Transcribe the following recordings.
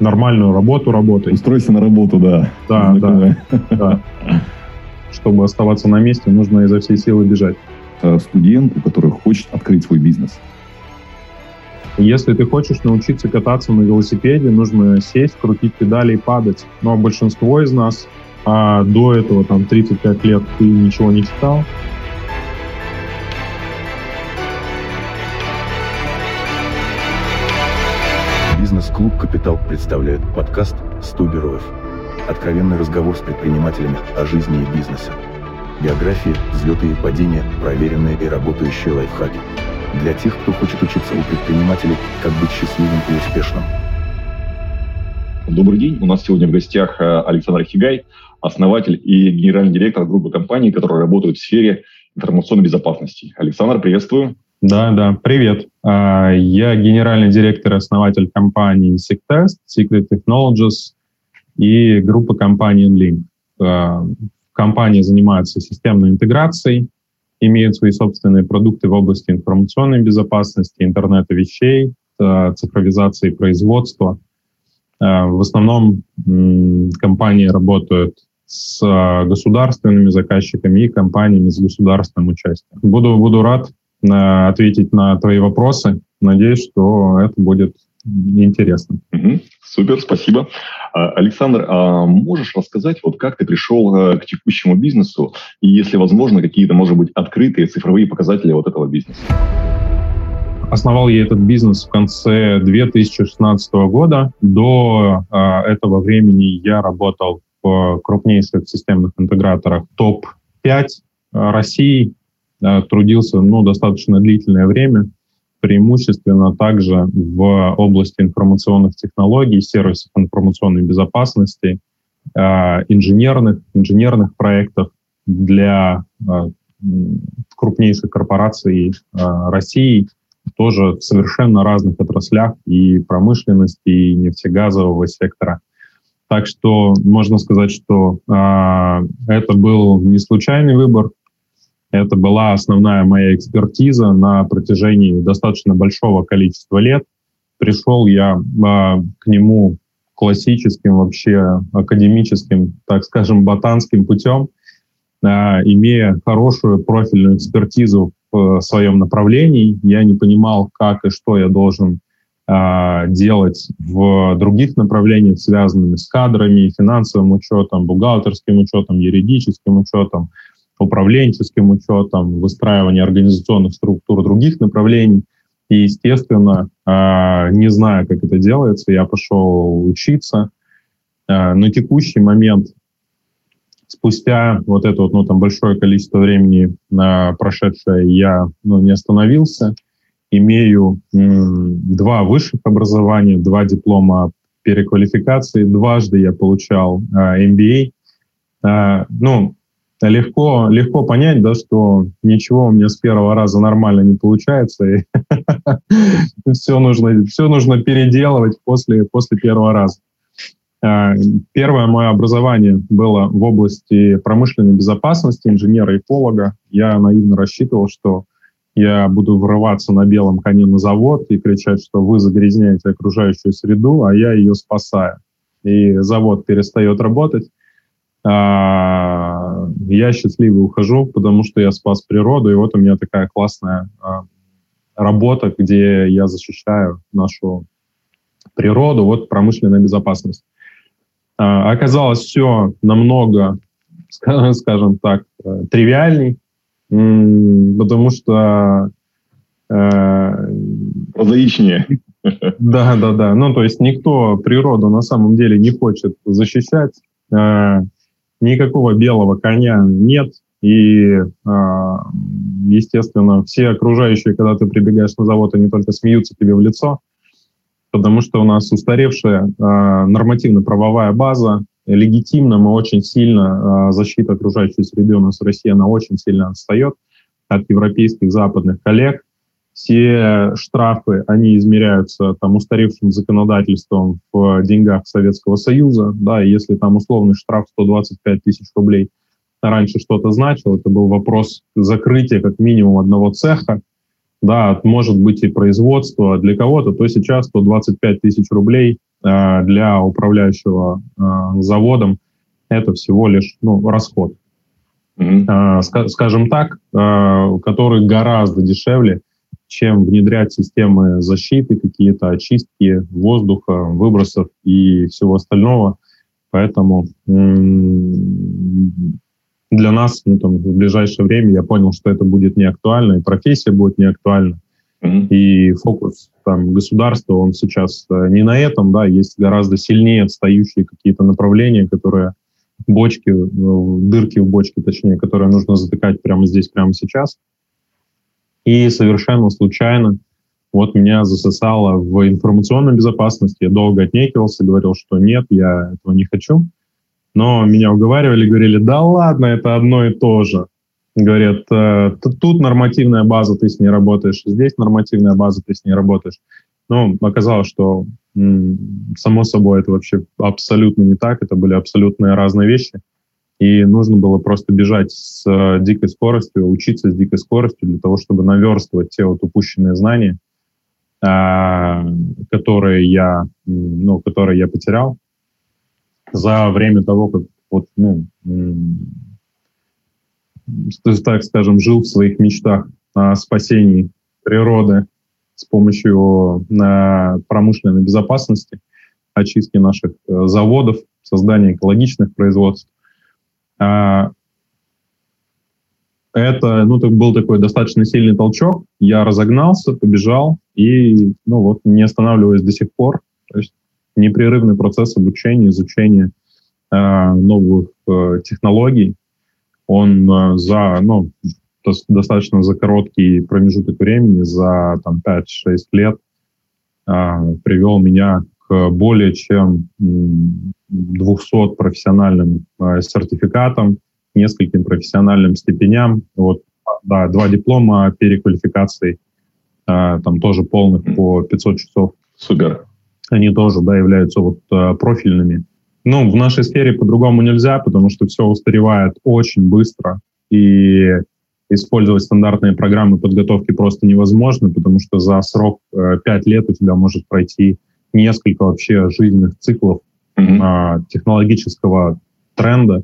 нормальную работу работать. Устройся на работу, да. Да, да, да. Чтобы оставаться на месте, нужно изо всей силы бежать. Э, студенту, который хочет открыть свой бизнес. Если ты хочешь научиться кататься на велосипеде, нужно сесть, крутить педали и падать. Но большинство из нас а до этого, там, 35 лет ты ничего не читал, Бизнес-клуб «Капитал» представляет подкаст «100 героев». Откровенный разговор с предпринимателями о жизни и бизнесе. Биографии, взлеты и падения, проверенные и работающие лайфхаки. Для тех, кто хочет учиться у предпринимателей, как быть счастливым и успешным. Добрый день. У нас сегодня в гостях э, Александр Хигай, основатель и генеральный директор группы компаний, которые работают в сфере информационной безопасности. Александр, приветствую. Да, да, привет. А, я генеральный директор и основатель компании SecTest, Secret Technologies и группы компании Enlink. А, компания занимается системной интеграцией, имеет свои собственные продукты в области информационной безопасности, интернета вещей, а, цифровизации производства. В основном компании работают с государственными заказчиками и компаниями с государственным участием. Буду, буду рад ответить на твои вопросы. Надеюсь, что это будет интересно. Угу, супер, спасибо. А, Александр, а можешь рассказать, вот как ты пришел э, к текущему бизнесу и, если возможно, какие-то, может быть, открытые цифровые показатели вот этого бизнеса? Основал я этот бизнес в конце 2016 года. До э, этого времени я работал в крупнейших системных интеграторах топ-5 России, трудился ну, достаточно длительное время, преимущественно также в области информационных технологий, сервисов информационной безопасности, а, инженерных, инженерных проектов для а, крупнейших корпораций России, тоже в совершенно разных отраслях и промышленности, и нефтегазового сектора. Так что можно сказать, что э, это был не случайный выбор, это была основная моя экспертиза на протяжении достаточно большого количества лет. Пришел я э, к нему классическим, вообще академическим, так скажем, ботанским путем, э, имея хорошую профильную экспертизу в своем направлении. Я не понимал, как и что я должен э, делать в других направлениях, связанных с кадрами, финансовым учетом, бухгалтерским учетом, юридическим учетом, управленческим учетом, выстраивание организационных структур других направлений. И, естественно, а, не зная, как это делается, я пошел учиться. А, на текущий момент, спустя вот это вот, ну, там большое количество времени прошедшее, я ну, не остановился. Имею два высших образования, два диплома переквалификации. Дважды я получал MBA. А, ну, легко, легко понять, да, что ничего у меня с первого раза нормально не получается, и все, нужно, все нужно переделывать после, после первого раза. А, первое мое образование было в области промышленной безопасности, инженера-эколога. Я наивно рассчитывал, что я буду врываться на белом коне на завод и кричать, что вы загрязняете окружающую среду, а я ее спасаю. И завод перестает работать, а, я счастливый ухожу, потому что я спас природу, и вот у меня такая классная а, работа, где я защищаю нашу природу, вот промышленная безопасность. А, оказалось все намного, скажем так, э, тривиальней, потому что... Э, Прозаичнее. Да, да, да. Ну, то есть никто природу на самом деле не хочет защищать. Никакого белого коня нет. И, а, естественно, все окружающие, когда ты прибегаешь на завод, они только смеются тебе в лицо, потому что у нас устаревшая а, нормативно-правовая база, легитимно мы очень сильно, а, защита окружающей среды у нас в России, она очень сильно отстает от европейских западных коллег все штрафы, они измеряются там устаревшим законодательством в деньгах Советского Союза, да, и если там условный штраф 125 тысяч рублей раньше что-то значил, это был вопрос закрытия как минимум одного цеха, да, может быть и производство для кого-то, то сейчас 125 тысяч рублей э, для управляющего э, заводом это всего лишь ну, расход, mm-hmm. э, ска- скажем так, э, который гораздо дешевле, чем внедрять системы защиты, какие-то очистки воздуха, выбросов и всего остального. Поэтому для нас ну, там, в ближайшее время я понял, что это будет не актуально, и профессия будет не актуальна. Mm-hmm. И фокус там, государства, он сейчас э, не на этом, да, есть гораздо сильнее отстающие какие-то направления, которые бочки, э, дырки в бочке, точнее, которые нужно затыкать прямо здесь, прямо сейчас. И совершенно случайно вот меня засосало в информационной безопасности. Я долго отнекивался, говорил, что нет, я этого не хочу. Но меня уговаривали, говорили, да ладно, это одно и то же. Говорят, э, тут нормативная база, ты с ней работаешь, здесь нормативная база, ты с ней работаешь. Но оказалось, что само собой это вообще абсолютно не так, это были абсолютно разные вещи. И нужно было просто бежать с э, дикой скоростью, учиться с дикой скоростью для того, чтобы наверстывать те вот упущенные знания, а, которые я, ну, которые я потерял за время того, как вот, ну, так скажем, жил в своих мечтах о спасении природы с помощью на промышленной безопасности, очистки наших э, заводов, создания экологичных производств. А, это, ну, так был такой достаточно сильный толчок. Я разогнался, побежал и, ну, вот, не останавливаясь до сих пор. То есть непрерывный процесс обучения, изучения э, новых э, технологий, он э, за, ну, достаточно за короткий промежуток времени, за там 5-6 лет, э, привел меня более чем 200 профессиональным э, сертификатам, нескольким профессиональным степеням. Вот, да, два диплома переквалификации, э, там тоже полных по 500 часов. Супер они тоже да, являются вот э, профильными. Ну, в нашей сфере по-другому нельзя, потому что все устаревает очень быстро, и использовать стандартные программы подготовки просто невозможно, потому что за срок э, 5 лет у тебя может пройти несколько вообще жизненных циклов mm-hmm. технологического тренда.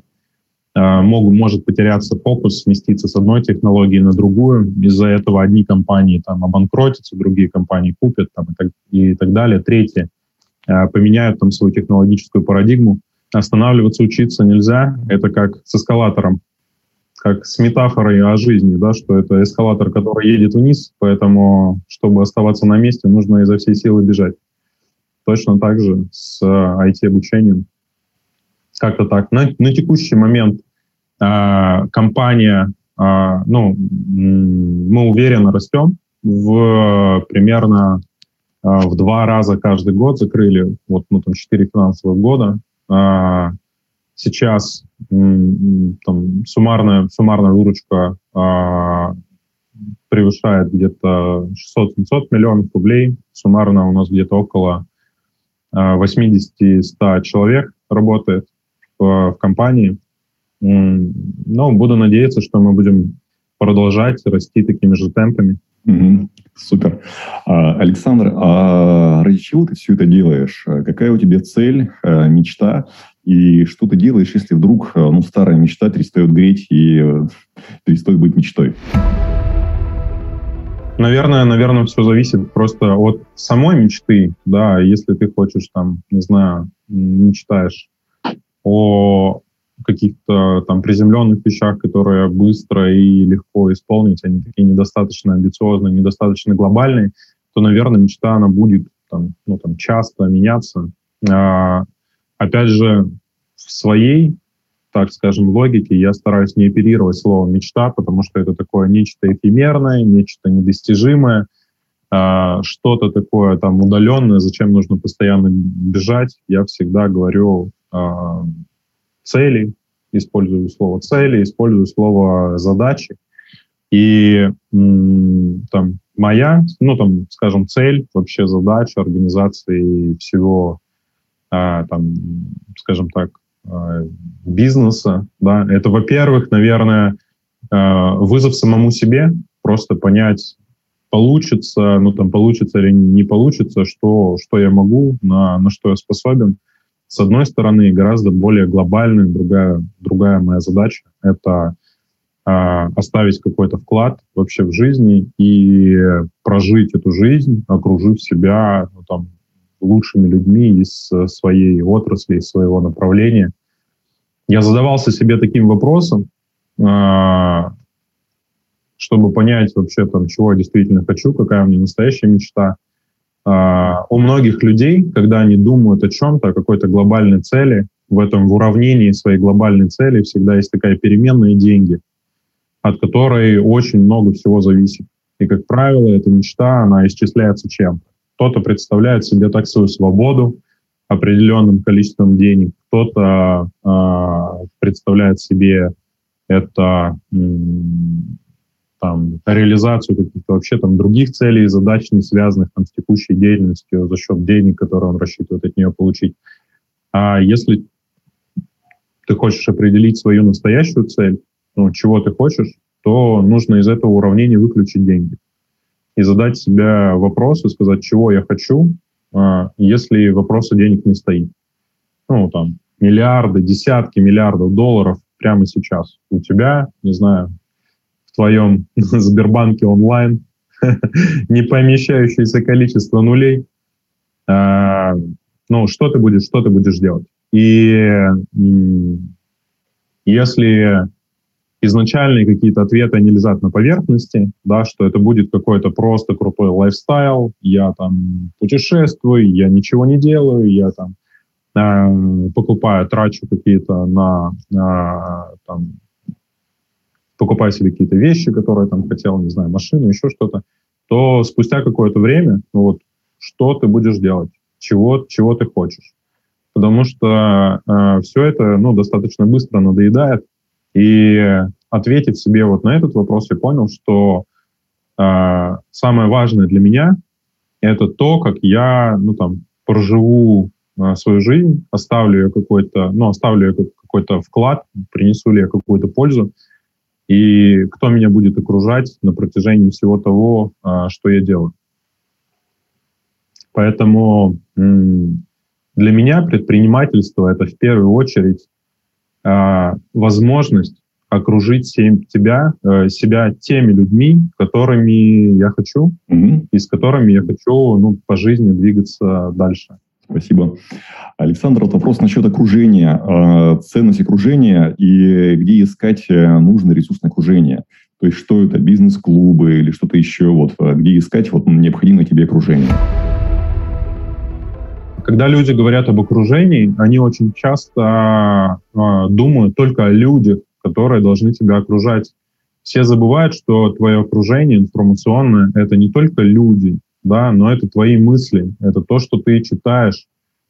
Э, мог, может потеряться фокус, сместиться с одной технологии на другую. Из-за этого одни компании там обанкротятся, другие компании купят там, и, так, и так далее. Третьи Э, поменяют там свою технологическую парадигму. Останавливаться, учиться нельзя. Это как с эскалатором, как с метафорой о жизни, да, что это эскалатор, который едет вниз, поэтому, чтобы оставаться на месте, нужно изо всей силы бежать. Точно так же с IT-обучением. Как-то так. На, на текущий момент э, компания, э, ну, мы уверенно растем в примерно а, в два раза каждый год закрыли, вот ну, там, 4 финансовых года. А, сейчас там, суммарная, суммарная выручка а, превышает где-то 600-700 миллионов рублей. Суммарно у нас где-то около 80-100 человек работает в, компании. Но буду надеяться, что мы будем продолжать расти такими же темпами. Угу. Супер. А, Александр, а ради чего ты все это делаешь? Какая у тебя цель, а, мечта? И что ты делаешь, если вдруг а, ну, старая мечта перестает греть и э, перестает быть мечтой? Наверное, наверное, все зависит просто от самой мечты, да, если ты хочешь там, не знаю, мечтаешь о каких-то там приземленных вещах, которые быстро и легко исполнить, они такие недостаточно амбициозные, недостаточно глобальные, то, наверное, мечта, она будет там, ну, там, часто меняться. А, опять же, в своей, так скажем, логике я стараюсь не оперировать словом «мечта», потому что это такое нечто эфемерное, нечто недостижимое, а, что-то такое там удаленное, зачем нужно постоянно бежать. Я всегда говорю а, цели, использую слово цели, использую слово задачи. И там моя, ну там, скажем, цель, вообще задача организации всего, а, там, скажем так, бизнеса, да, это, во-первых, наверное, а, вызов самому себе, просто понять, получится, ну там получится или не получится, что, что я могу, на, на что я способен. С одной стороны, гораздо более глобальная другая, другая моя задача — это э, оставить какой-то вклад вообще в жизни и прожить эту жизнь, окружив себя ну, там, лучшими людьми из своей отрасли, из своего направления. Я задавался себе таким вопросом, э, чтобы понять вообще, там, чего я действительно хочу, какая у меня настоящая мечта. Uh, у многих людей, когда они думают о чем-то, о какой-то глобальной цели, в этом в уравнении своей глобальной цели всегда есть такая переменная деньги, от которой очень много всего зависит. И, как правило, эта мечта, она исчисляется чем? Кто-то представляет себе так свою свободу определенным количеством денег, кто-то э, представляет себе это там, реализацию каких-то вообще там других целей и задач, не связанных там, с текущей деятельностью за счет денег, которые он рассчитывает от нее получить. А если ты хочешь определить свою настоящую цель, ну, чего ты хочешь, то нужно из этого уравнения выключить деньги и задать себе вопрос и сказать, чего я хочу, если вопроса денег не стоит. Ну, там, миллиарды, десятки миллиардов долларов прямо сейчас у тебя, не знаю, твоем Сбербанке онлайн не помещающееся количество нулей. А, ну, что ты будешь, что ты будешь делать? И если изначальные какие-то ответы не лежат на поверхности, да, что это будет какой-то просто крутой лайфстайл, я там путешествую, я ничего не делаю, я там э, покупаю, трачу какие-то на, на там, покупаю себе какие-то вещи, которые там хотел, не знаю, машину, еще что-то, то спустя какое-то время, ну вот, что ты будешь делать, чего, чего ты хочешь. Потому что э, все это, ну, достаточно быстро надоедает, и ответить себе вот на этот вопрос я понял, что э, самое важное для меня это то, как я, ну, там, проживу э, свою жизнь, оставлю я какой-то, ну, оставлю я какой-то вклад, принесу ли я какую-то пользу, и кто меня будет окружать на протяжении всего того, а, что я делаю. Поэтому для меня предпринимательство — это в первую очередь а, возможность окружить себя, э, себя теми людьми, которыми я хочу, mm-hmm. и с которыми я хочу ну, по жизни двигаться дальше. Спасибо. Александр, вот вопрос насчет окружения, э, ценность окружения и где искать э, нужное ресурсное окружение. То есть что это, бизнес-клубы или что-то еще, вот, где искать вот, необходимое тебе окружение? Когда люди говорят об окружении, они очень часто э, думают только о людях, которые должны тебя окружать. Все забывают, что твое окружение информационное — это не только люди, да, но это твои мысли, это то, что ты читаешь,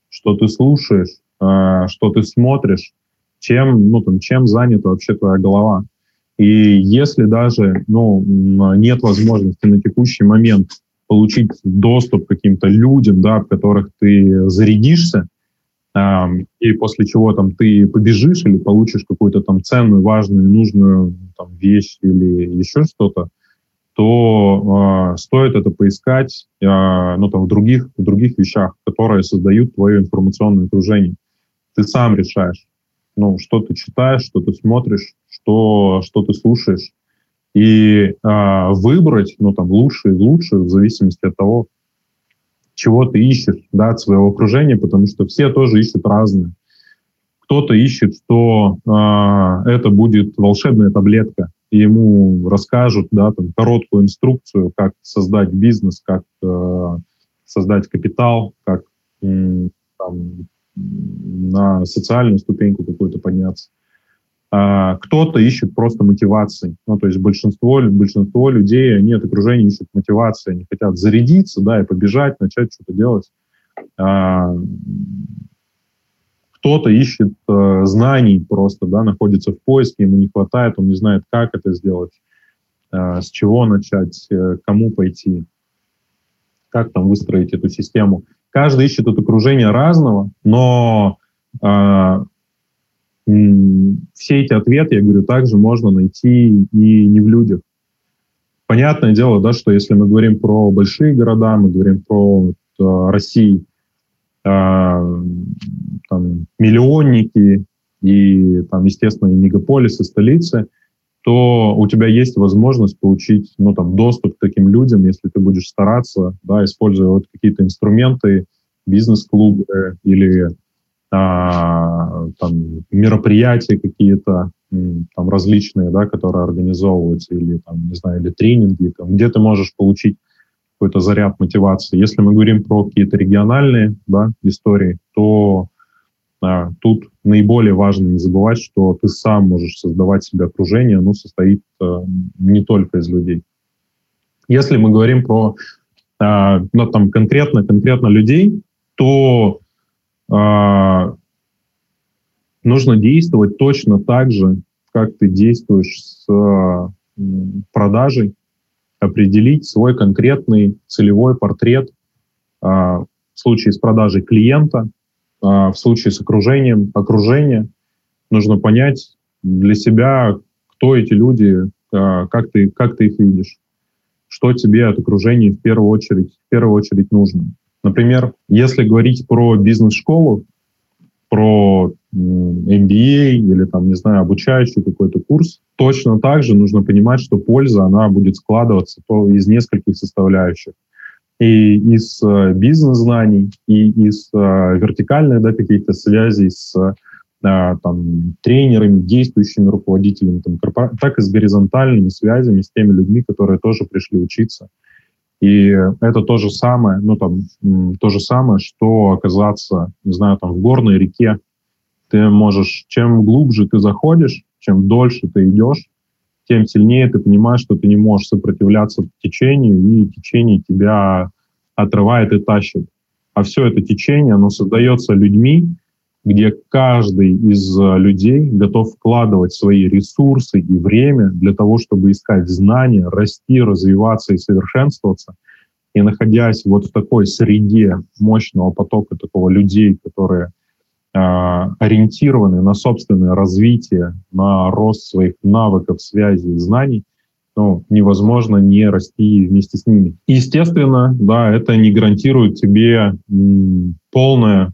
что ты слушаешь, э, что ты смотришь, чем, ну, там, чем занята вообще твоя голова. И если даже ну, нет возможности на текущий момент получить доступ к каким-то людям, да, в которых ты зарядишься, и после чего там ты побежишь или получишь какую-то там ценную, важную, нужную там, вещь или еще что-то, то э, стоит это поискать э, ну, там, в, других, в других вещах, которые создают твое информационное окружение. Ты сам решаешь, ну, что ты читаешь, что ты смотришь, что, что ты слушаешь. И э, выбрать ну, там, лучше и лучше в зависимости от того, чего ты ищешь да, от своего окружения, потому что все тоже ищут разное. Кто-то ищет, что э, это будет волшебная таблетка, и ему расскажут, да, там, короткую инструкцию, как создать бизнес, как э, создать капитал, как э, там, на социальную ступеньку какую-то подняться. А кто-то ищет просто мотивации. Ну, то есть большинство, большинство людей, они от окружения ищут мотивации, они хотят зарядиться, да, и побежать, начать что-то делать. А, кто-то ищет э, знаний просто, да, находится в поиске, ему не хватает, он не знает, как это сделать, э, с чего начать, э, кому пойти, как там выстроить эту систему. Каждый ищет это окружение разного, но э, все эти ответы, я говорю, также можно найти и не в людях. понятное дело, да, что если мы говорим про большие города, мы говорим про вот, э, Россию, э, там, миллионники и, там, естественно, и мегаполисы, столицы, то у тебя есть возможность получить ну, там, доступ к таким людям, если ты будешь стараться, да, используя вот какие-то инструменты, бизнес-клубы или а, там, мероприятия какие-то там, различные, да, которые организовываются, или, там, не знаю, или тренинги, там, где ты можешь получить какой-то заряд мотивации. Если мы говорим про какие-то региональные да, истории, то а, тут наиболее важно не забывать, что ты сам можешь создавать себе окружение, оно состоит а, не только из людей. Если мы говорим про а, ну, там, конкретно, конкретно людей, то нужно действовать точно так же, как ты действуешь с а, продажей, определить свой конкретный целевой портрет а, в случае с продажей клиента, а, в случае с окружением, окружение. Нужно понять для себя, кто эти люди, а, как ты, как ты их видишь, что тебе от окружения в первую очередь, в первую очередь нужно. Например, если говорить про бизнес-школу, про MBA или там, не знаю, обучающий какой-то курс, точно так же нужно понимать, что польза, она будет складываться из нескольких составляющих. И из э, бизнес-знаний, и из э, вертикальных да, каких-то связей с э, там, тренерами, действующими руководителями, там, так и с горизонтальными связями с теми людьми, которые тоже пришли учиться. И это то же самое, ну там, то же самое, что оказаться, не знаю, там в горной реке. Ты можешь, чем глубже ты заходишь, чем дольше ты идешь, тем сильнее ты понимаешь, что ты не можешь сопротивляться течению, и течение тебя отрывает и тащит. А все это течение, оно создается людьми, где каждый из э, людей готов вкладывать свои ресурсы и время для того, чтобы искать знания, расти, развиваться и совершенствоваться. И находясь вот в такой среде мощного потока такого людей, которые э, ориентированы на собственное развитие, на рост своих навыков, связей знаний, ну, невозможно не расти вместе с ними. Естественно, да, это не гарантирует тебе м, полное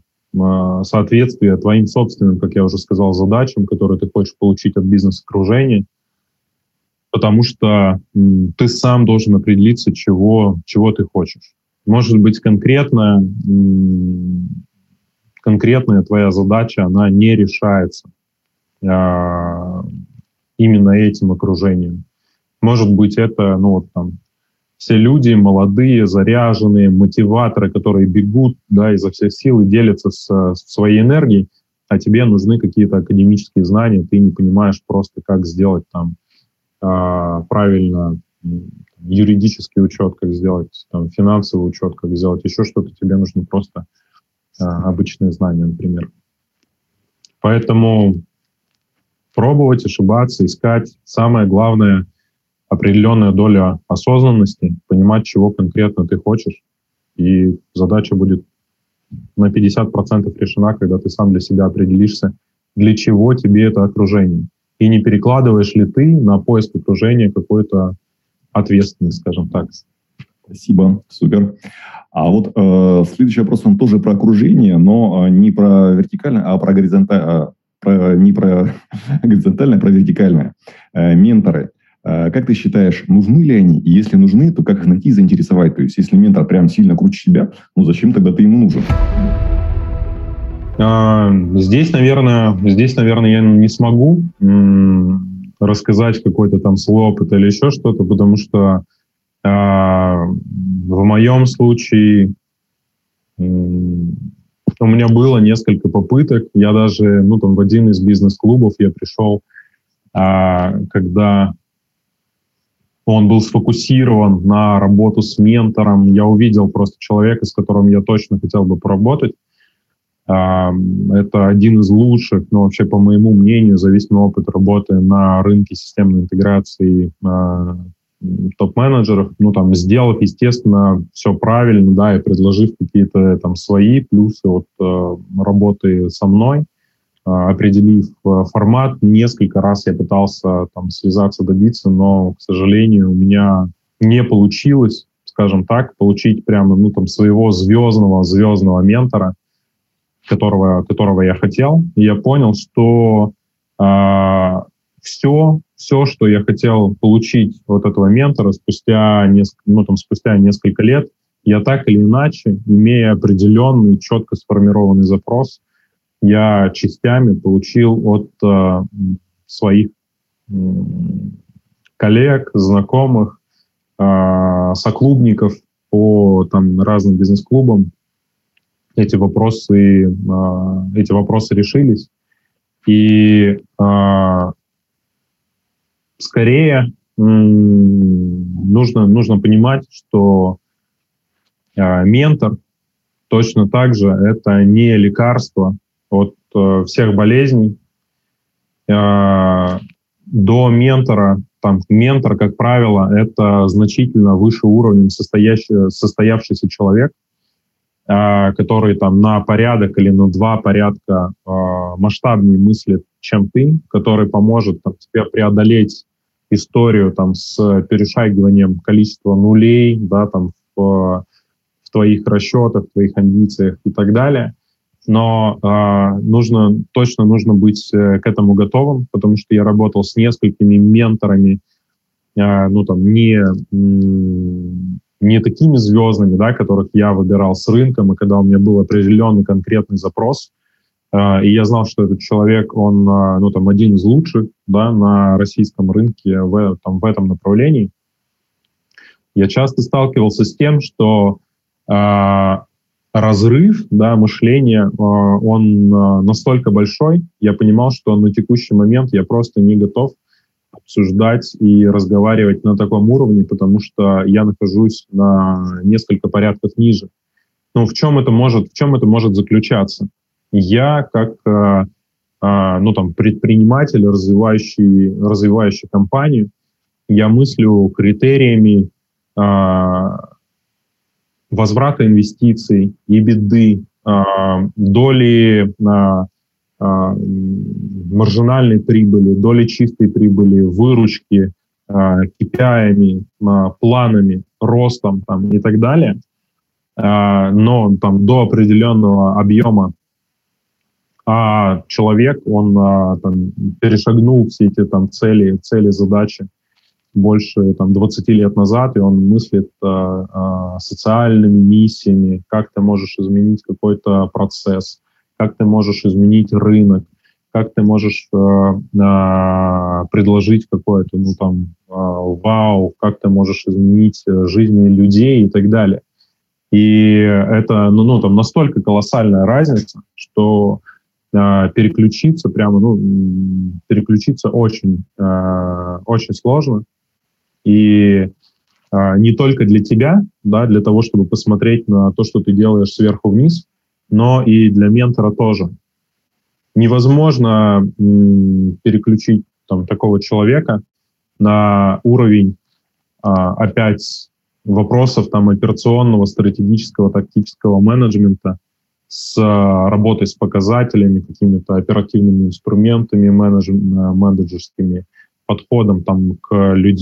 соответствие твоим собственным, как я уже сказал, задачам, которые ты хочешь получить от бизнес-окружения, потому что ты сам должен определиться, чего, чего ты хочешь. Может быть, конкретная, конкретная твоя задача, она не решается а, именно этим окружением. Может быть, это, ну вот там, все люди молодые, заряженные, мотиваторы, которые бегут да, изо всех сил и делятся с, с своей энергией, а тебе нужны какие-то академические знания, ты не понимаешь просто, как сделать там э, правильно юридический учет, как сделать там, финансовый учет, как сделать еще что-то, тебе нужны просто э, обычные знания, например. Поэтому пробовать, ошибаться, искать. Самое главное — определенная доля осознанности, понимать, чего конкретно ты хочешь, и задача будет на 50% решена, когда ты сам для себя определишься, для чего тебе это окружение. И не перекладываешь ли ты на поиск окружения какой-то ответственность, скажем так. Спасибо, супер. А вот э, следующий вопрос, он тоже про окружение, но э, не про вертикальное, а про горизонтальное, про, не про горизонтальное, а про вертикальное. Э, менторы. А как ты считаешь, нужны ли они? И если нужны, то как их найти и заинтересовать? То есть, если ментор прям сильно круче себя, ну зачем тогда ты ему нужен? А, здесь, наверное, здесь, наверное, я не смогу рассказать какой-то там свой опыт или еще что-то, потому что а, в моем случае у меня было несколько попыток. Я даже, ну, там, в один из бизнес-клубов я пришел, когда он был сфокусирован на работу с ментором. Я увидел просто человека, с которым я точно хотел бы поработать. Это один из лучших, ну вообще по моему мнению, за весь мой опыт работы на рынке системной интеграции а, топ-менеджеров, ну там сделав, естественно, все правильно, да, и предложив какие-то там свои плюсы от э, работы со мной, определив э, формат. Несколько раз я пытался там связаться, добиться, но, к сожалению, у меня не получилось, скажем так, получить прямо ну, там, своего звездного, звездного ментора, которого, которого я хотел. И я понял, что э, все, все, что я хотел получить от этого ментора спустя несколько, ну, там, спустя несколько лет, я так или иначе, имея определенный, четко сформированный запрос, я частями получил от э, своих э, коллег, знакомых, э, соклубников по там, разным бизнес-клубам. Эти вопросы, э, эти вопросы решились. И э, скорее нужно, нужно понимать, что э, ментор точно так же это не лекарство от э, всех болезней. Э, до ментора, там, ментор, как правило, это значительно выше уровня состоящий, состоявшийся человек, э, который там на порядок или на два порядка э, масштабнее мыслит, чем ты, который поможет там, тебе преодолеть историю там, с перешагиванием количества нулей да, там, в, в твоих расчетах, в твоих амбициях и так далее. Но э, нужно, точно нужно быть э, к этому готовым, потому что я работал с несколькими менторами, э, ну там не, не такими звездными, да, которых я выбирал с рынком, и когда у меня был определенный конкретный запрос, и я знал, что этот человек, он, ну, там, один из лучших, да, на российском рынке в, там, в этом направлении. Я часто сталкивался с тем, что э, разрыв, да, мышления, э, он э, настолько большой, я понимал, что на текущий момент я просто не готов обсуждать и разговаривать на таком уровне, потому что я нахожусь на несколько порядков ниже. Ну, в чем это может, в чем это может заключаться? Я как э, ну, там, предприниматель, развивающий, развивающий компанию, я мыслю критериями возврата инвестиций, и беды, э, доли э, э, маржинальной прибыли, доли чистой прибыли, выручки, KPI, планами, ростом там, и так далее. Но там, до определенного объема а человек, он а, там, перешагнул все эти там цели, цели, задачи больше там 20 лет назад, и он мыслит а, а, социальными миссиями, как ты можешь изменить какой-то процесс, как ты можешь изменить рынок, как ты можешь а, а, предложить какое-то, ну там, а, вау, как ты можешь изменить жизни людей и так далее. И это, ну, ну там настолько колоссальная разница, что а, переключиться прямо, ну, переключиться очень, э, очень сложно. И э, не только для тебя, да, для того, чтобы посмотреть на то, что ты делаешь сверху вниз, но и для ментора тоже. Невозможно переключить там, такого человека на уровень э, опять вопросов там, операционного, стратегического, тактического менеджмента, с э, работой с показателями, какими-то оперативными инструментами менедж, э, менеджерскими, подходом там, к, люд,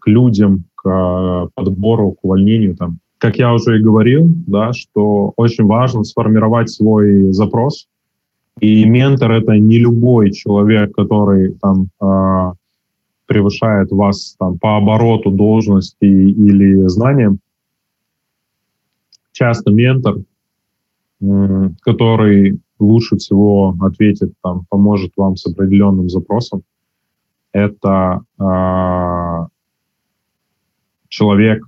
к людям, к подбору, к увольнению. Там. Как я уже и говорил, да, что очень важно сформировать свой запрос. И ментор — это не любой человек, который там, э, превышает вас там, по обороту должности или знаниям. Часто ментор который лучше всего ответит, там, поможет вам с определенным запросом, это э, человек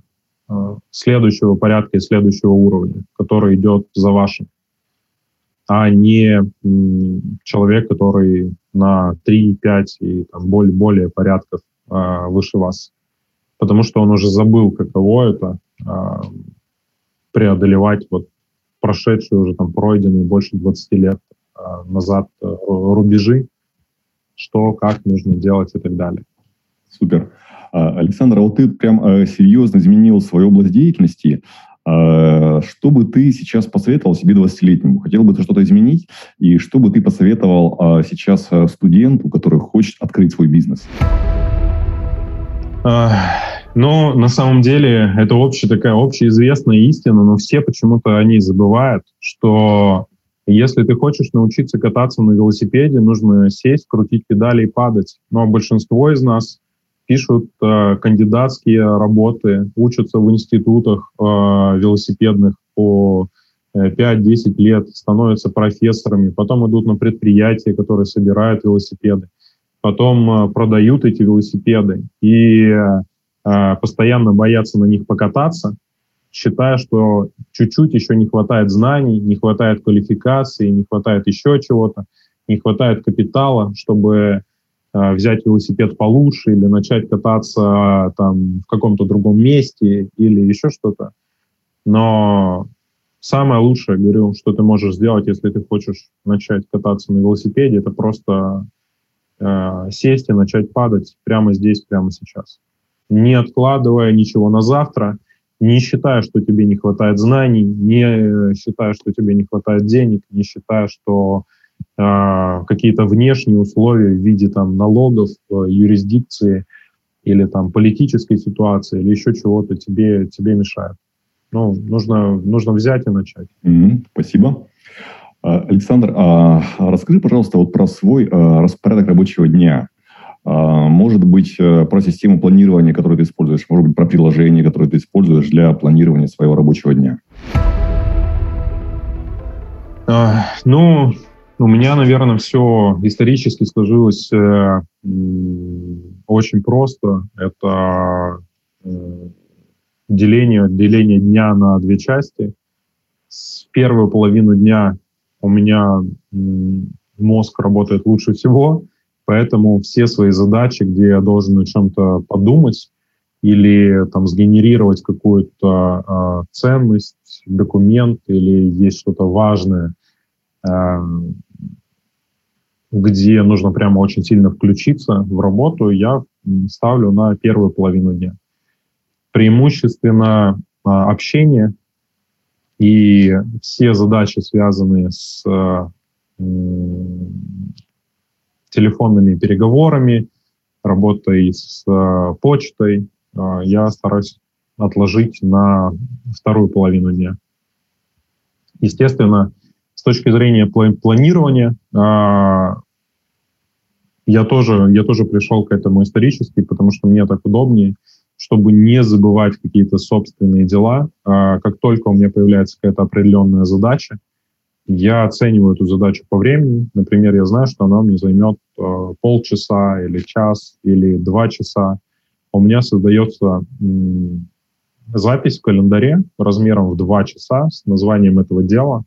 э, следующего порядка и следующего уровня, который идет за вашим, а не э, человек, который на 3, 5 и там, более, более порядков э, выше вас. Потому что он уже забыл, каково это э, преодолевать вот прошедшие уже там пройденные больше 20 лет назад э, рубежи, что, как нужно делать и так далее. Супер. А, Александр, а вот ты прям э, серьезно изменил свою область деятельности. А, что бы ты сейчас посоветовал себе 20-летнему? Хотел бы ты что-то изменить? И что бы ты посоветовал сейчас э, студенту, который хочет открыть свой бизнес? Но на самом деле это общая такая общеизвестная истина, но все почему-то они забывают, что если ты хочешь научиться кататься на велосипеде, нужно сесть, крутить педали и падать. Но большинство из нас пишут э, кандидатские работы, учатся в институтах э, велосипедных по 5-10 э, лет, становятся профессорами, потом идут на предприятия, которые собирают велосипеды, потом э, продают эти велосипеды и э, постоянно боятся на них покататься, считая, что чуть-чуть еще не хватает знаний, не хватает квалификации, не хватает еще чего-то, не хватает капитала, чтобы э, взять велосипед получше или начать кататься там в каком-то другом месте или еще что-то. Но самое лучшее, говорю, что ты можешь сделать, если ты хочешь начать кататься на велосипеде, это просто э, сесть и начать падать прямо здесь, прямо сейчас. Не откладывая ничего на завтра, не считая, что тебе не хватает знаний, не считая, что тебе не хватает денег, не считая, что э, какие-то внешние условия в виде там налогов, э, юрисдикции или там политической ситуации или еще чего-то тебе, тебе мешают. Ну, нужно, нужно взять и начать. Mm-hmm, спасибо. А, Александр, а расскажи, пожалуйста, вот про свой распорядок рабочего дня. А, может быть, э, про систему планирования, которую ты используешь, может быть, про приложение, которое ты используешь для планирования своего рабочего дня. А, ну, у меня, наверное, все исторически сложилось э, очень просто. Это э, деление, деление дня на две части. С первую половину дня у меня мозг работает лучше всего, поэтому все свои задачи, где я должен о чем-то подумать или там сгенерировать какую-то э, ценность, документ или есть что-то важное, э, где нужно прямо очень сильно включиться в работу, я ставлю на первую половину дня. Преимущественно а, общение и все задачи, связанные с телефонными переговорами, работой с а, почтой, а, я стараюсь отложить на вторую половину дня. Естественно, с точки зрения планирования, я тоже, я тоже пришел к этому исторически, потому что мне так удобнее чтобы не забывать какие-то собственные дела. А, как только у меня появляется какая-то определенная задача, я оцениваю эту задачу по времени. Например, я знаю, что она мне займет а, полчаса или час или два часа. У меня создается запись в календаре размером в два часа с названием этого дела,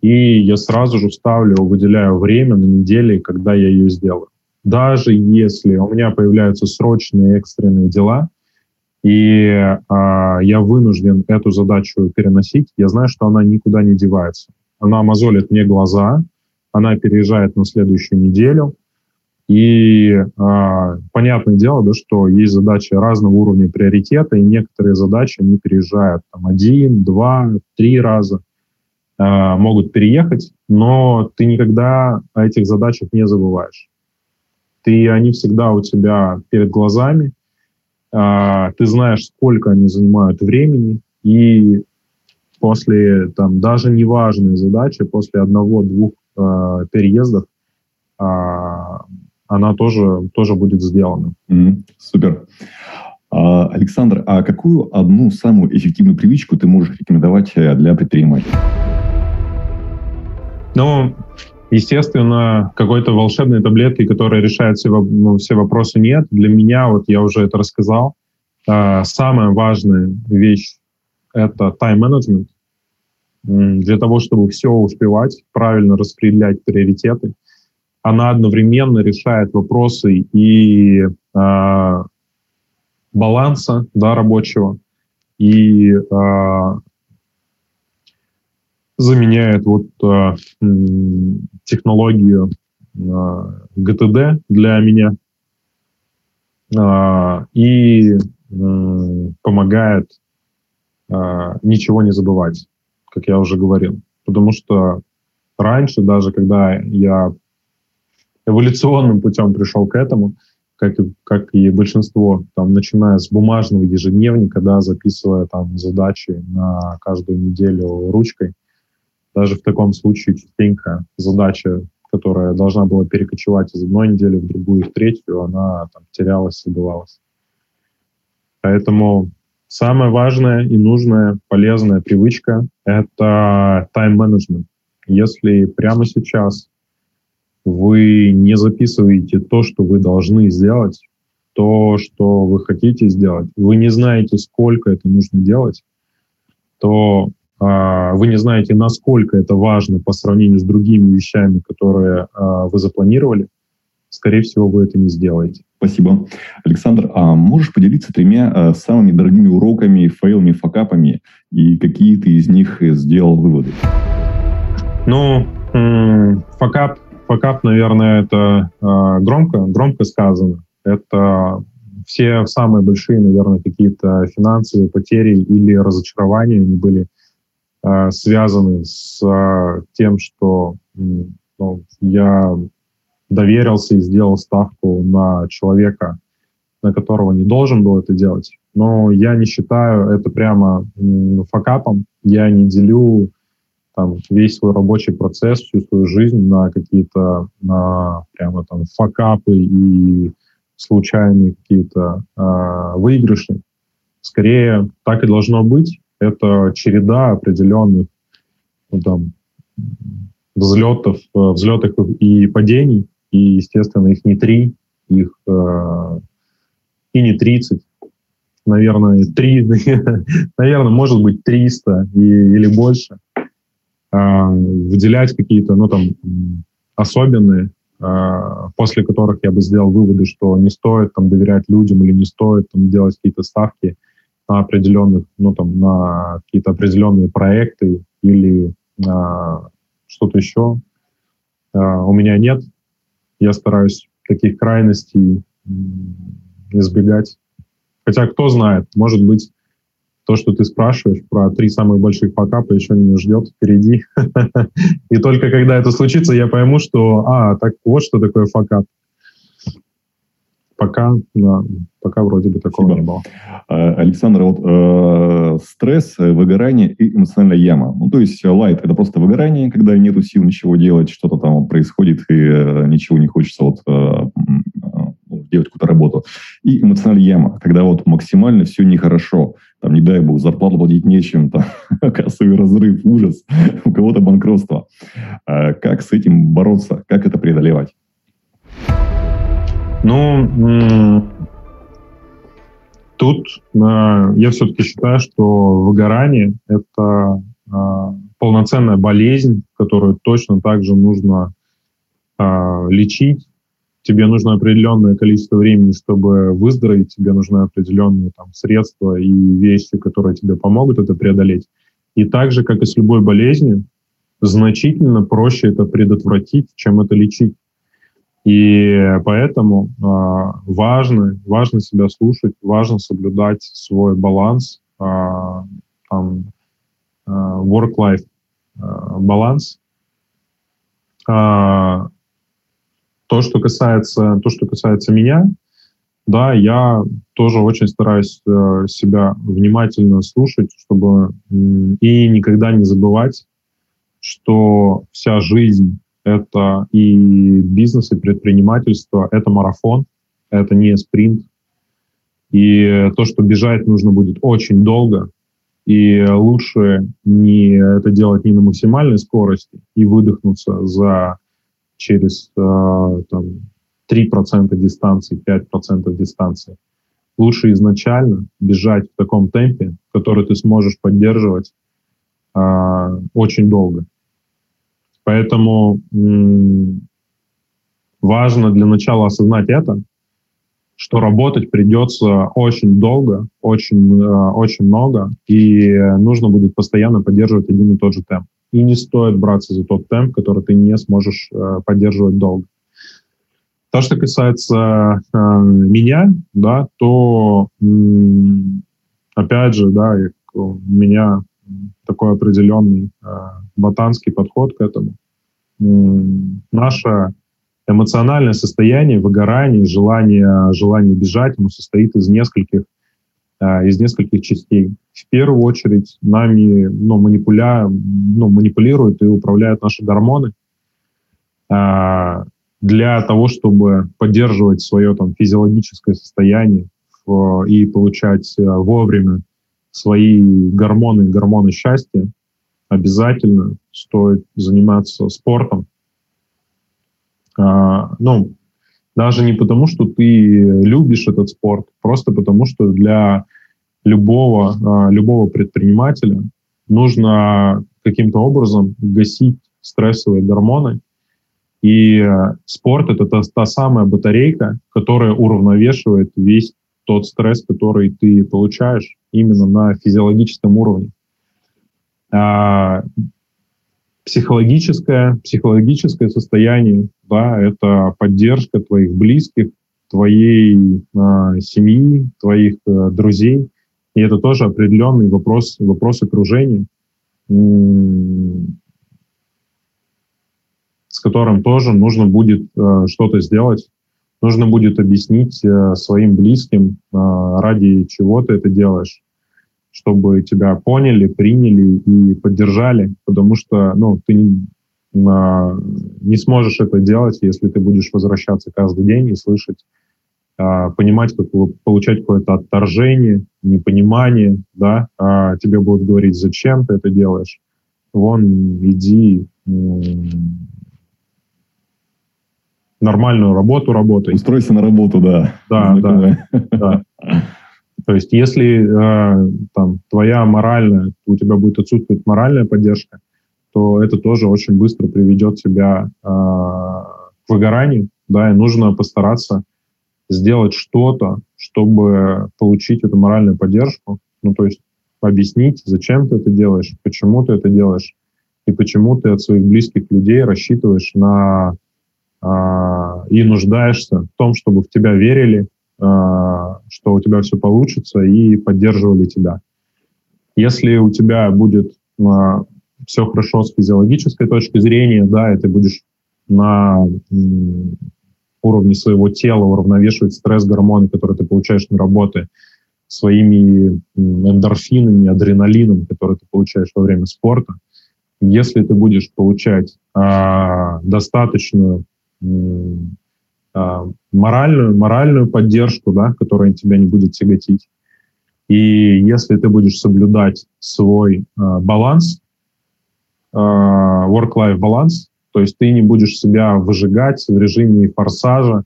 и я сразу же ставлю, выделяю время на неделе, когда я ее сделаю. Даже если у меня появляются срочные экстренные дела, и э, я вынужден эту задачу переносить, я знаю, что она никуда не девается. Она мозолит мне глаза, она переезжает на следующую неделю, и э, понятное дело, да, что есть задачи разного уровня приоритета, и некоторые задачи они переезжают там, один, два, три раза, э, могут переехать, но ты никогда о этих задачах не забываешь. Ты, они всегда у тебя перед глазами, а, ты знаешь, сколько они занимают времени, и после там даже неважной задачи, после одного-двух э, переездов, э, она тоже, тоже будет сделана. Mm, супер. А, Александр, а какую одну самую эффективную привычку ты можешь рекомендовать э, для предпринимателей? Ну, Естественно, какой-то волшебной таблетки, которая решает все, ну, все вопросы, нет. Для меня, вот я уже это рассказал, э, самая важная вещь — это тайм-менеджмент. Для того, чтобы все успевать, правильно распределять приоритеты, она одновременно решает вопросы и э, баланса да, рабочего, и э, заменяет вот э, технологию э, GTD для меня э, и э, помогает ничего не забывать, как я уже говорил. Потому что раньше, даже когда я эволюционным путем пришел к этому, как и, как и большинство, там, начиная с бумажного ежедневника, да, записывая там задачи на каждую неделю ручкой. Даже в таком случае частенько задача, которая должна была перекочевать из одной недели в другую, в третью, она там терялась, забывалась. Поэтому самая важная и нужная, полезная привычка — это тайм-менеджмент. Если прямо сейчас вы не записываете то, что вы должны сделать, то, что вы хотите сделать, вы не знаете, сколько это нужно делать, то э, вы не знаете, насколько это важно по сравнению с другими вещами, которые э, вы запланировали, скорее всего, вы это не сделаете. Спасибо. Александр, а можешь поделиться тремя а, самыми дорогими уроками, фейлами, факапами, и какие ты из них сделал выводы? Ну, факап факап, наверное, это э, громко, громко сказано. Это все самые большие, наверное, какие-то финансовые потери или разочарования, они были э, связаны с э, тем, что ну, я доверился и сделал ставку на человека, на которого не должен был это делать. Но я не считаю это прямо факапом. Я не делю там весь свой рабочий процесс, всю свою жизнь на какие-то на прямо там факапы и случайные какие-то э, выигрыши. Скорее, так и должно быть. Это череда определенных ну, там, взлетов, э, взлетов и падений. И, естественно, их не три, их э, и не 30, наверное, три, наверное, может быть 300 и, или больше. А, выделять какие-то, ну, там, особенные, а, после которых я бы сделал выводы, что не стоит там доверять людям или не стоит там делать какие-то ставки на определенных, ну, там, на какие-то определенные проекты или на что-то еще. А, у меня нет. Я стараюсь таких крайностей избегать. Хотя, кто знает, может быть, то, что ты спрашиваешь про три самых больших факапа, еще не ждет впереди. И только когда это случится, я пойму, что, а, так вот что такое факап. Пока, да, пока вроде бы такого Спасибо. не было. А, Александр, вот э, стресс, выгорание и эмоциональная яма. Ну, то есть лайт – это просто выгорание, когда нету сил ничего делать, что-то там вот происходит, и э, ничего не хочется вот э, делать какую-то работу. И эмоциональная яма, когда вот максимально все нехорошо. Там, не дай бог, зарплату платить нечем, там, кассовый разрыв, ужас, у кого-то банкротство. А как с этим бороться? Как это преодолевать? Ну, тут э, я все-таки считаю, что выгорание — это э, полноценная болезнь, которую точно так же нужно э, лечить, тебе нужно определенное количество времени, чтобы выздороветь, тебе нужны определенные там, средства и вещи, которые тебе помогут это преодолеть. И так же, как и с любой болезнью, значительно проще это предотвратить, чем это лечить. И поэтому э, важно, важно себя слушать, важно соблюдать свой баланс, э, там, э, work-life э, баланс. Э, то, что касается, то, что касается меня, да, я тоже очень стараюсь э, себя внимательно слушать, чтобы э, и никогда не забывать, что вся жизнь — это и бизнес, и предпринимательство — это марафон, это не спринт. И то, что бежать нужно будет очень долго, и лучше не это делать не на максимальной скорости и выдохнуться за через э, там, 3% дистанции, 5% дистанции. Лучше изначально бежать в таком темпе, который ты сможешь поддерживать э, очень долго. Поэтому важно для начала осознать это, что работать придется очень долго, очень, э, очень много, и нужно будет постоянно поддерживать один и тот же темп и не стоит браться за тот темп, который ты не сможешь э, поддерживать долго. То, что касается э, меня, да, то опять же, да, у меня такой определенный э, ботанский подход к этому. М, наша эмоциональное состояние, выгорание, желание, желание бежать, оно состоит из нескольких, из нескольких частей. В первую очередь нами ну, манипуля, ну, манипулируют и управляют наши гормоны для того, чтобы поддерживать свое там, физиологическое состояние и получать вовремя свои гормоны, гормоны счастья, обязательно стоит заниматься спортом. А, ну, даже не потому, что ты любишь этот спорт, просто потому, что для любого, а, любого предпринимателя нужно каким-то образом гасить стрессовые гормоны. И спорт — это та, та самая батарейка, которая уравновешивает весь тот стресс, который ты получаешь именно на физиологическом уровне. А, психологическое, психологическое состояние, да, это поддержка твоих близких, твоей а, семьи, твоих а, друзей. И это тоже определенный вопрос, вопрос окружения, с которым тоже нужно будет а, что-то сделать. Нужно будет объяснить а, своим близким, а, ради чего ты это делаешь чтобы тебя поняли, приняли и поддержали, потому что ну, ты не, не сможешь это делать, если ты будешь возвращаться каждый день и слышать, а, понимать, как получать какое-то отторжение, непонимание, да, а тебе будут говорить, зачем ты это делаешь, вон, иди, нормальную работу работай. Устройся на работу, да. Да, да, да. То есть если э, там, твоя моральная, у тебя будет отсутствовать моральная поддержка, то это тоже очень быстро приведет тебя э, к выгоранию, да, и нужно постараться сделать что-то, чтобы получить эту моральную поддержку, ну, то есть объяснить, зачем ты это делаешь, почему ты это делаешь, и почему ты от своих близких людей рассчитываешь на и нуждаешься в том, чтобы в тебя верили, а, что у тебя все получится, и поддерживали тебя. Если у тебя будет а, все хорошо с физиологической точки зрения, да, и ты будешь на уровне своего тела уравновешивать стресс-гормоны, которые ты получаешь на работе, своими эндорфинами, адреналином, которые ты получаешь во время спорта. Если ты будешь получать а, достаточную а, моральную, моральную поддержку, да, которая тебя не будет тяготить. И если ты будешь соблюдать свой э, баланс, э, work-life баланс, то есть ты не будешь себя выжигать в режиме форсажа,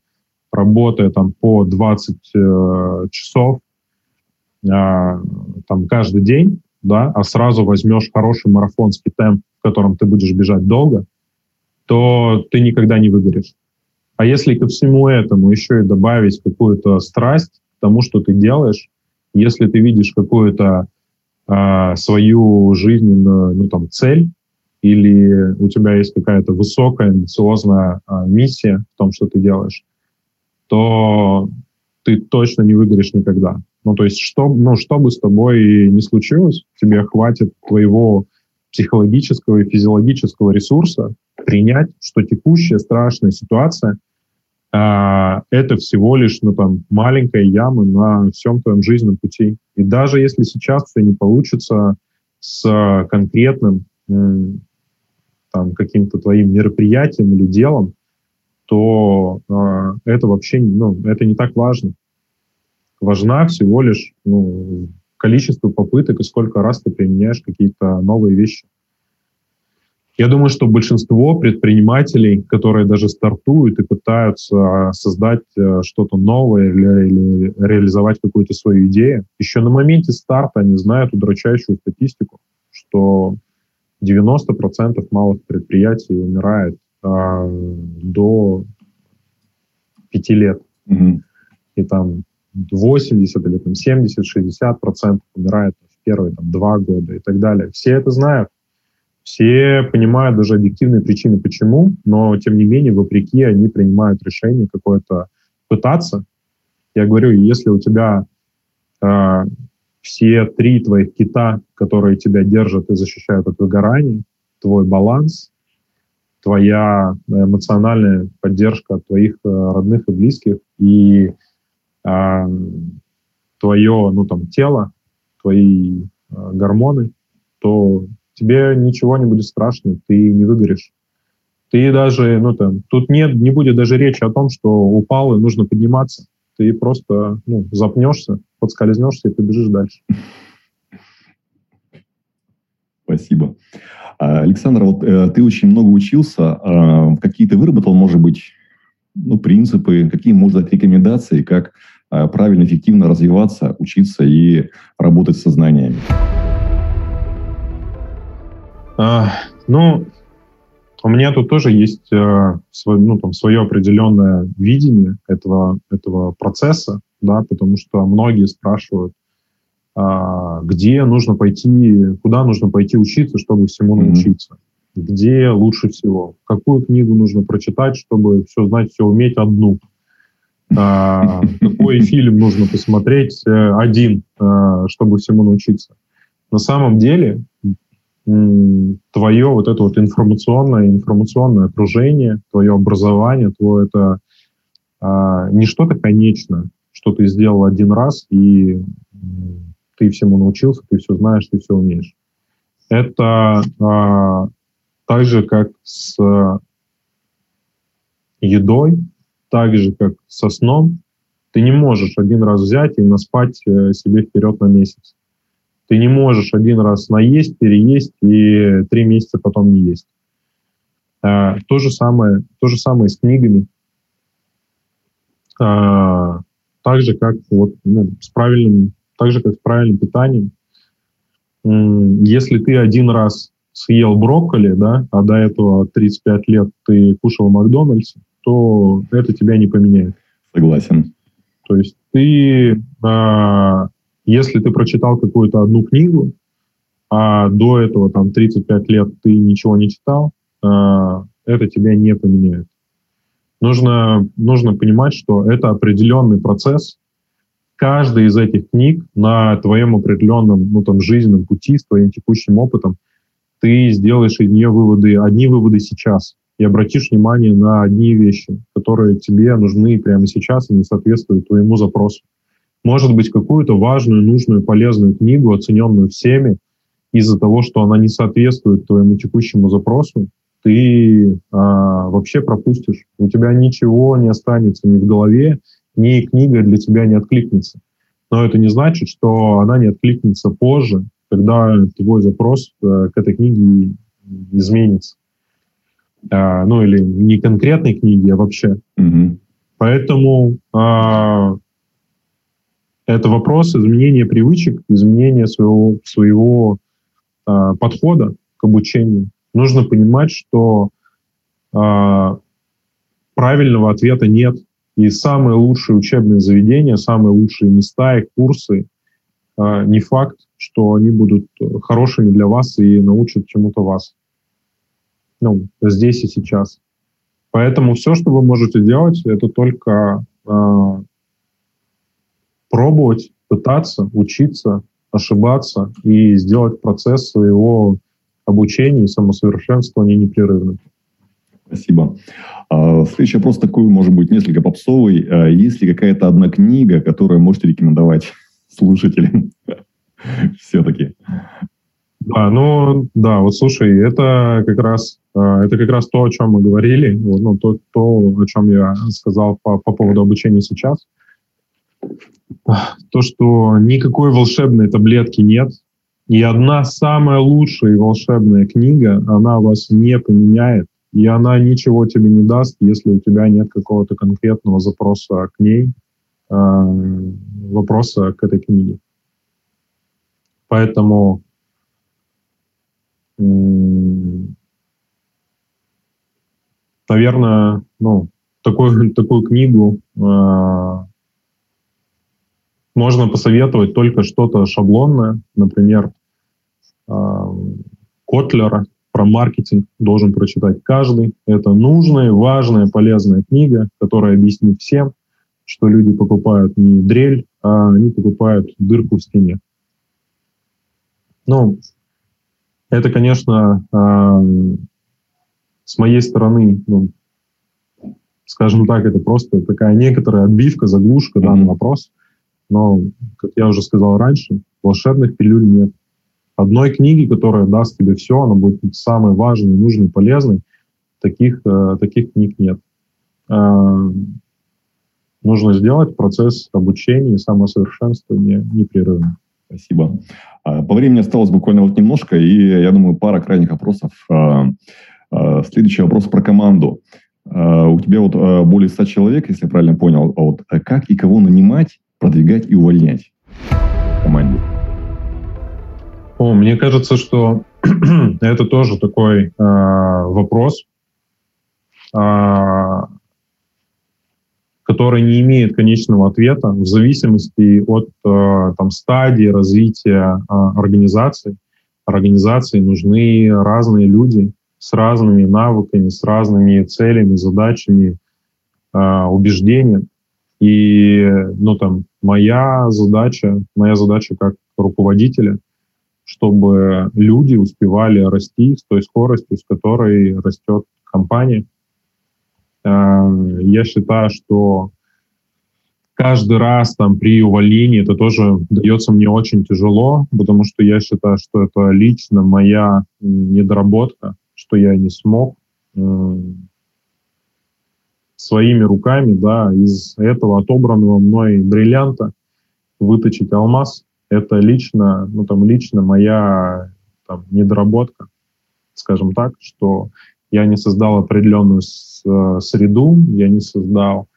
работая там по 20 э, часов э, там каждый день, да, а сразу возьмешь хороший марафонский темп, в котором ты будешь бежать долго, то ты никогда не выгоришь. А если ко всему этому еще и добавить какую-то страсть к тому, что ты делаешь, если ты видишь какую-то а, свою жизненную ну, там, цель, или у тебя есть какая-то высокая, амбициозная а, миссия в том, что ты делаешь, то ты точно не выгоришь никогда. Ну, то есть, что, ну, что бы с тобой ни случилось, тебе хватит твоего психологического и физиологического ресурса принять, что текущая страшная ситуация — а, это всего лишь ну, там, маленькая яма на всем твоем жизненном пути. И даже если сейчас все не получится с конкретным там, каким-то твоим мероприятием или делом, то э, это вообще ну, это не так важно. Важна всего лишь ну, количество попыток и сколько раз ты применяешь какие-то новые вещи. Я думаю, что большинство предпринимателей, которые даже стартуют и пытаются создать э, что-то новое или, или реализовать какую-то свою идею, еще на моменте старта они знают удручающую статистику, что 90% малых предприятий умирает а, до 5 лет. Mm-hmm. И там 80 или там 70-60% умирает в первые там, два года и так далее. Все это знают. Все понимают даже объективные причины, почему, но тем не менее, вопреки, они принимают решение какое-то пытаться. Я говорю, если у тебя э, все три твоих кита, которые тебя держат и защищают от выгорания, твой баланс, твоя эмоциональная поддержка твоих э, родных и близких и э, твое, ну там, тело, твои э, гормоны, то тебе ничего не будет страшно, ты не выгоришь. Ты даже, ну там, тут нет, не будет даже речи о том, что упал и нужно подниматься. Ты просто ну, запнешься, подскользнешься и побежишь дальше. Спасибо. А, Александр, вот э, ты очень много учился. Э, какие ты выработал, может быть, ну, принципы, какие, можно дать рекомендации, как правильно, эффективно развиваться, учиться и работать с сознаниями? А, ну, у меня тут тоже есть э, свой, ну, там, свое определенное видение этого, этого процесса, да, потому что многие спрашивают, а, где нужно пойти, куда нужно пойти учиться, чтобы всему научиться, mm-hmm. где лучше всего, какую книгу нужно прочитать, чтобы все знать, все уметь одну, какой фильм нужно посмотреть э, один, а, чтобы всему научиться. На самом деле твое вот это вот информационное информационное окружение, твое образование, твое это не что-то конечное, что ты сделал один раз и ты всему научился, ты все знаешь, ты все умеешь. Это а, так же, как с едой, так же, как со сном. Ты не можешь один раз взять и наспать э, себе вперед на месяц. Ты не можешь один раз наесть, переесть и три месяца потом не есть. А, то, же самое, то же самое с книгами. А, так же, как вот, ну, с правильным так же, как с правильным питанием. Если ты один раз съел брокколи, да, а до этого 35 лет ты кушал в Макдональдсе, то это тебя не поменяет. Согласен. То есть ты, а, если ты прочитал какую-то одну книгу, а до этого там 35 лет ты ничего не читал, а, это тебя не поменяет. Нужно, нужно понимать, что это определенный процесс, каждая из этих книг на твоем определенном ну, там, жизненном пути с твоим текущим опытом ты сделаешь из нее выводы, одни выводы сейчас, и обратишь внимание на одни вещи, которые тебе нужны прямо сейчас и не соответствуют твоему запросу. Может быть, какую-то важную, нужную, полезную книгу, оцененную всеми, из-за того, что она не соответствует твоему текущему запросу, ты а, вообще пропустишь. У тебя ничего не останется ни в голове, ни книга для тебя не откликнется. Но это не значит, что она не откликнется позже, когда твой запрос э, к этой книге изменится. А, ну или не конкретной книги, а вообще. Mm-hmm. Поэтому а, это вопрос изменения привычек, изменения своего, своего а, подхода к обучению. Нужно понимать, что а, правильного ответа нет. И самые лучшие учебные заведения, самые лучшие места и курсы, э, не факт, что они будут хорошими для вас и научат чему-то вас. Ну, здесь и сейчас. Поэтому все, что вы можете делать, это только э, пробовать, пытаться, учиться, ошибаться и сделать процесс своего обучения и самосовершенствования непрерывным. Спасибо. А, следующий вопрос такой, может быть, несколько попсовый. А, есть ли какая-то одна книга, которую можете рекомендовать слушателям? Все-таки. Да, ну, да, вот слушай, это как раз, а, это как раз то, о чем мы говорили, вот, ну, то, то, о чем я сказал по, по поводу обучения сейчас. То, что никакой волшебной таблетки нет, и одна самая лучшая волшебная книга, она вас не поменяет, и она ничего тебе не даст, если у тебя нет какого-то конкретного запроса к ней, э, вопроса к этой книге. Поэтому наверное, ну, такую, такую книгу э, можно посоветовать только что-то шаблонное, например, э, Котлера, про маркетинг должен прочитать каждый. Это нужная, важная, полезная книга, которая объяснит всем, что люди покупают не дрель, а они покупают дырку в стене. Ну, это, конечно, с моей стороны, ну, скажем так, это просто такая некоторая отбивка, заглушка mm-hmm. да, на вопрос. Но, как я уже сказал раньше, волшебных пилюль нет. Одной книги, которая даст тебе все, она будет самой важной, нужной, полезной, таких, э, таких книг нет. Э, нужно сделать процесс обучения и самосовершенствования непрерывно. Спасибо. А, по времени осталось буквально вот немножко, и я думаю, пара крайних вопросов. А, а, следующий вопрос про команду. У тебя вот более 100 человек, если я правильно понял. А вот как и кого нанимать, продвигать и увольнять в команде? О, мне кажется, что это тоже такой э, вопрос, который не имеет конечного ответа в зависимости от э, там, стадии развития э, организации. Организации нужны разные люди с разными навыками, с разными целями, задачами, э, убеждениями. И ну, там, моя задача, моя задача как руководителя, чтобы люди успевали расти с той скоростью, с которой растет компания. Э, я считаю, что каждый раз там при увольнении это тоже дается мне очень тяжело, потому что я считаю, что это лично моя недоработка, что я не смог э, своими руками, да, из этого отобранного мной бриллианта выточить алмаз. Это лично, ну там лично моя там, недоработка, скажем так, что я не создал определенную э, среду, я не создал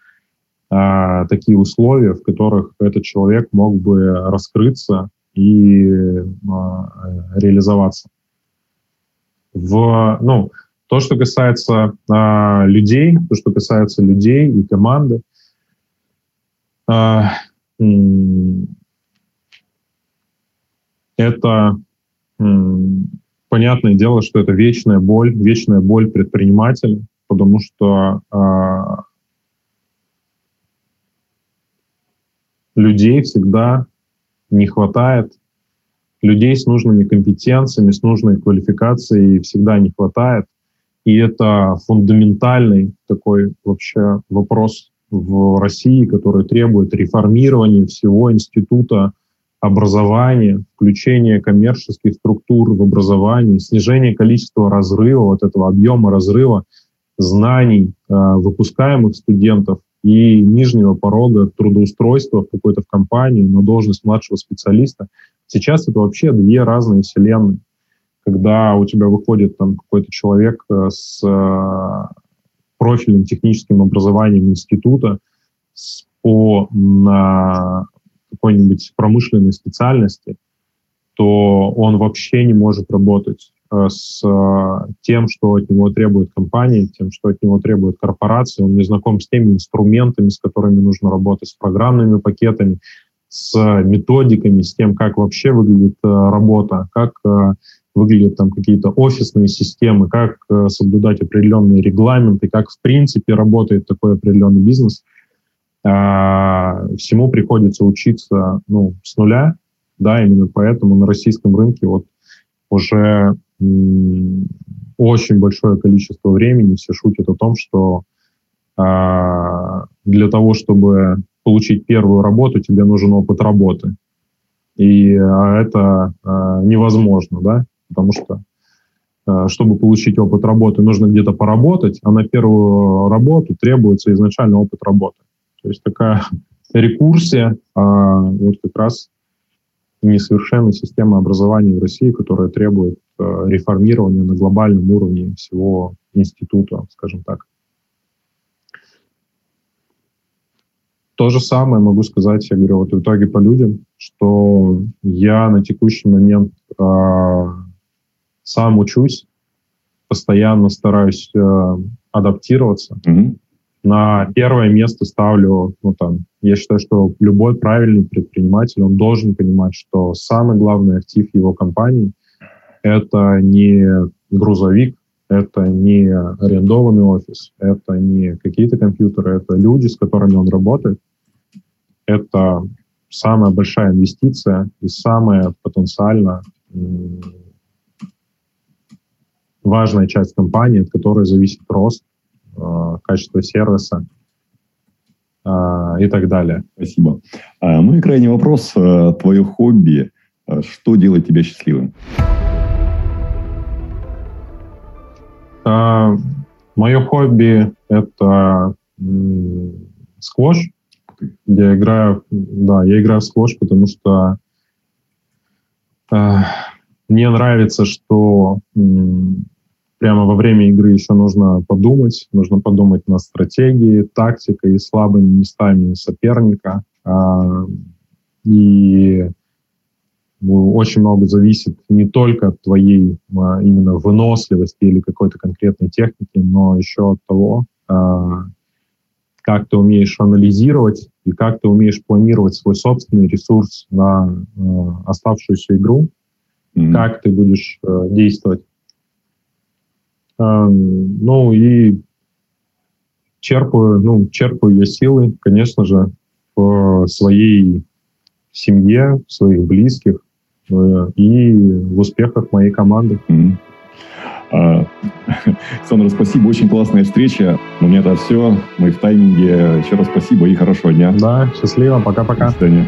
а, такие условия, в которых этот человек мог бы раскрыться и а, реализоваться. В, ну, то, что касается а, людей, то, что касается людей и команды, а, это понятное дело, что это вечная боль, вечная боль предпринимателя, потому что э, людей всегда не хватает, людей с нужными компетенциями, с нужной квалификацией всегда не хватает. И это фундаментальный такой вообще вопрос в России, который требует реформирования всего института образования, включение коммерческих структур в образовании, снижение количества разрыва, вот этого объема разрыва знаний э, выпускаемых студентов и нижнего порога трудоустройства в какой-то в компании на должность младшего специалиста. Сейчас это вообще две разные вселенные. Когда у тебя выходит там какой-то человек э, с э, профильным техническим образованием института с, по на какой-нибудь промышленной специальности, то он вообще не может работать э, с э, тем, что от него требует компания, тем, что от него требует корпорация. Он не знаком с теми инструментами, с которыми нужно работать, с программными пакетами, с методиками, с тем, как вообще выглядит э, работа, как выглядят там какие-то офисные системы, как соблюдать определенные регламенты, как в принципе работает такой определенный бизнес – всему приходится учиться ну, с нуля, да, именно поэтому на российском рынке вот уже очень большое количество времени все шутят о том, что а, для того, чтобы получить первую работу, тебе нужен опыт работы. И а, это а, невозможно, да, потому что а, чтобы получить опыт работы, нужно где-то поработать, а на первую работу требуется изначально опыт работы. То есть такая рекурсия, а, вот как раз несовершенная система образования в России, которая требует а, реформирования на глобальном уровне всего института, скажем так. То же самое могу сказать, я говорю, вот в итоге по людям, что я на текущий момент э, сам учусь, постоянно стараюсь э, адаптироваться. Mm-hmm на первое место ставлю, ну там, я считаю, что любой правильный предприниматель, он должен понимать, что самый главный актив его компании — это не грузовик, это не арендованный офис, это не какие-то компьютеры, это люди, с которыми он работает. Это самая большая инвестиция и самая потенциально важная часть компании, от которой зависит рост, качество сервиса э, и так далее. Спасибо. А, ну и крайний вопрос. Э, Твое хобби, что делает тебя счастливым? Мое хобби — это сквош, я играю, да, я играю в сквош, потому что мне нравится, что прямо во время игры еще нужно подумать, нужно подумать на стратегии, тактикой и слабыми местами соперника. Э, и очень много зависит не только от твоей а, именно выносливости или какой-то конкретной техники, но еще от того, а, как ты умеешь анализировать и как ты умеешь планировать свой собственный ресурс на оставшуюся игру, mm-hmm. как ты будешь э, действовать. Э, ну и черпаю, ну, черпаю я силы, конечно же, в своей семье, в своих близких э, и в успехах моей команды. Mm-hmm. Александр, спасибо, очень классная встреча. У меня это все. Мы в тайминге. Еще раз спасибо и хорошего дня. Да, счастливо, пока-пока. До свидания.